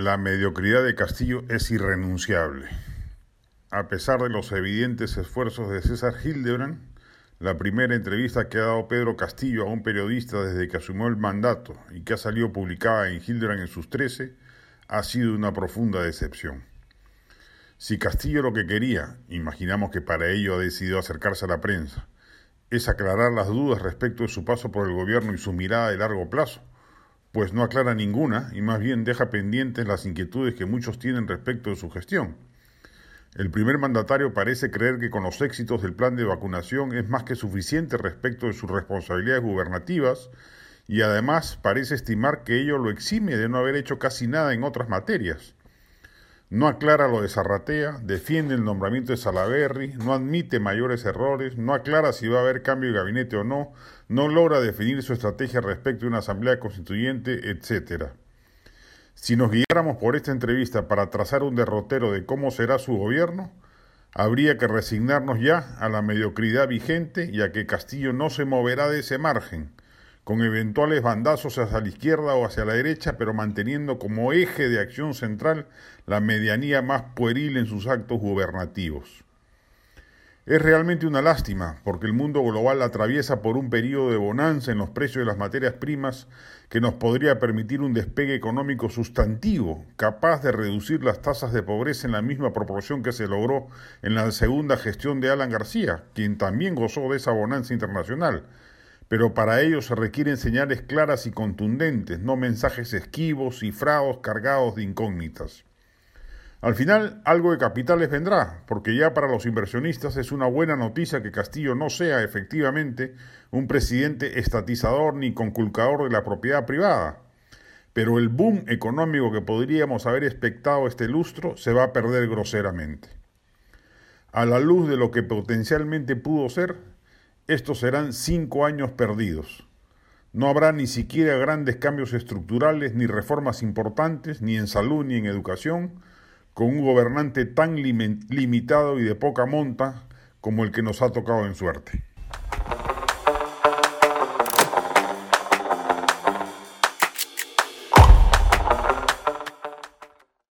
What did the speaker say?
La mediocridad de Castillo es irrenunciable. A pesar de los evidentes esfuerzos de César Hildebrand, la primera entrevista que ha dado Pedro Castillo a un periodista desde que asumió el mandato y que ha salido publicada en Hildebrand en sus 13 ha sido una profunda decepción. Si Castillo lo que quería, imaginamos que para ello ha decidido acercarse a la prensa, es aclarar las dudas respecto de su paso por el gobierno y su mirada de largo plazo, pues no aclara ninguna y más bien deja pendientes las inquietudes que muchos tienen respecto de su gestión. El primer mandatario parece creer que con los éxitos del plan de vacunación es más que suficiente respecto de sus responsabilidades gubernativas y además parece estimar que ello lo exime de no haber hecho casi nada en otras materias. No aclara lo de Zarratea, defiende el nombramiento de Salaberry, no admite mayores errores, no aclara si va a haber cambio de gabinete o no, no logra definir su estrategia respecto a una asamblea constituyente, etc. Si nos guiáramos por esta entrevista para trazar un derrotero de cómo será su gobierno, habría que resignarnos ya a la mediocridad vigente y a que Castillo no se moverá de ese margen con eventuales bandazos hacia la izquierda o hacia la derecha, pero manteniendo como eje de acción central la medianía más pueril en sus actos gubernativos. Es realmente una lástima, porque el mundo global atraviesa por un periodo de bonanza en los precios de las materias primas que nos podría permitir un despegue económico sustantivo, capaz de reducir las tasas de pobreza en la misma proporción que se logró en la segunda gestión de Alan García, quien también gozó de esa bonanza internacional, pero para ello se requieren señales claras y contundentes, no mensajes esquivos, cifrados, cargados de incógnitas. Al final, algo de capitales vendrá, porque ya para los inversionistas es una buena noticia que Castillo no sea efectivamente un presidente estatizador ni conculcador de la propiedad privada. Pero el boom económico que podríamos haber expectado este lustro se va a perder groseramente. A la luz de lo que potencialmente pudo ser, estos serán cinco años perdidos. No habrá ni siquiera grandes cambios estructurales, ni reformas importantes, ni en salud ni en educación, con un gobernante tan limitado y de poca monta como el que nos ha tocado en suerte.